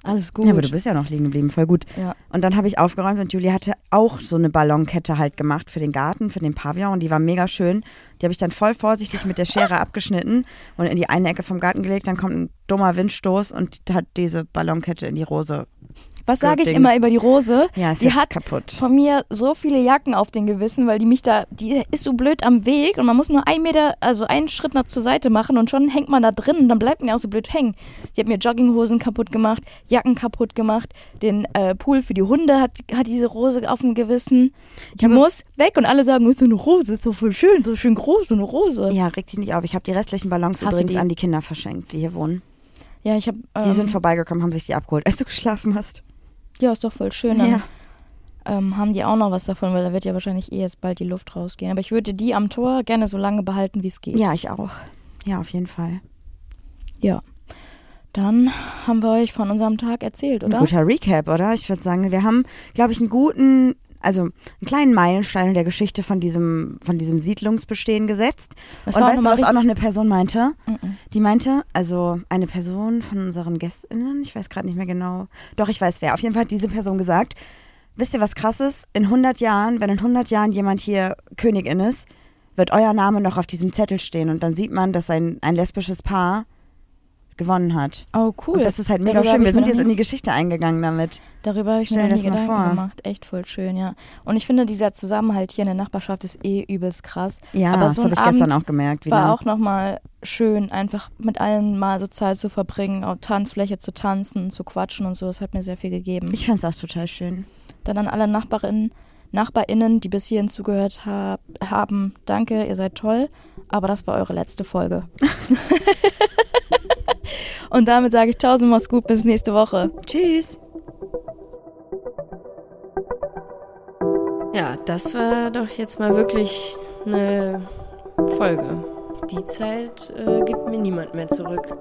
alles gut. Ja, aber du bist ja noch liegen geblieben, voll gut. Ja. Und dann habe ich aufgeräumt und Julie hatte auch so eine Ballonkette halt gemacht für den Garten, für den Pavillon und die war mega schön. Die habe ich dann voll vorsichtig mit der Schere abgeschnitten und in die eine Ecke vom Garten gelegt. Dann kommt ein dummer Windstoß und hat diese Ballonkette in die Rose. Was sage ich immer über die Rose? Ja, ist die jetzt hat kaputt. von mir so viele Jacken auf den Gewissen, weil die mich da, die ist so blöd am Weg und man muss nur einen Meter, also einen Schritt nach zur Seite machen und schon hängt man da drin und dann bleibt man ja auch so blöd hängen. Die hat mir Jogginghosen kaputt gemacht, Jacken kaputt gemacht, den äh, Pool für die Hunde hat, hat diese Rose auf dem Gewissen. Die muss weg und alle sagen, ist so eine Rose, ist so voll schön, so schön groß, so eine Rose. Ja, reg dich nicht auf. Ich habe die restlichen Ballons Hasse übrigens die. an die Kinder verschenkt, die hier wohnen. Ja, ich habe. Ähm, Die sind vorbeigekommen, haben sich die abgeholt, als du geschlafen hast. Ja, ist doch voll schön. Dann Ja. ähm, haben die auch noch was davon, weil da wird ja wahrscheinlich eh jetzt bald die Luft rausgehen. Aber ich würde die am Tor gerne so lange behalten, wie es geht. Ja, ich auch. Ja, auf jeden Fall. Ja. Dann haben wir euch von unserem Tag erzählt, Ein oder? guter Recap, oder? Ich würde sagen, wir haben, glaube ich, einen guten, also einen kleinen Meilenstein in der Geschichte von diesem, von diesem Siedlungsbestehen gesetzt. Das Und weißt du, was auch noch eine Person meinte? Mhm. Die meinte, also eine Person von unseren GästInnen, ich weiß gerade nicht mehr genau, doch, ich weiß wer. Auf jeden Fall hat diese Person gesagt, wisst ihr, was krass ist? In 100 Jahren, wenn in 100 Jahren jemand hier Königin ist, wird euer Name noch auf diesem Zettel stehen und dann sieht man, dass ein, ein lesbisches Paar gewonnen hat. Oh, cool. Und das ist halt mega Darüber schön. Wir mir sind noch jetzt in die Geschichte eingegangen damit. Darüber habe ich mir Stell noch dir nie das Gedanken vor. gemacht. Echt voll schön, ja. Und ich finde, dieser Zusammenhalt hier in der Nachbarschaft ist eh übelst krass. Ja, Aber das so habe ein ich gestern Abend auch gemerkt. Wieder. War auch nochmal schön, einfach mit allen mal so Zeit zu verbringen, auf Tanzfläche zu tanzen, zu quatschen und so. Das hat mir sehr viel gegeben. ich fand es auch total schön. Dann an alle Nachbarinnen, NachbarInnen, die bis hierhin zugehört hab, haben, danke, ihr seid toll. Aber das war eure letzte Folge. Und damit sage ich tausend mach's gut, bis nächste Woche. Tschüss. Ja, das war doch jetzt mal wirklich eine Folge. Die Zeit äh, gibt mir niemand mehr zurück.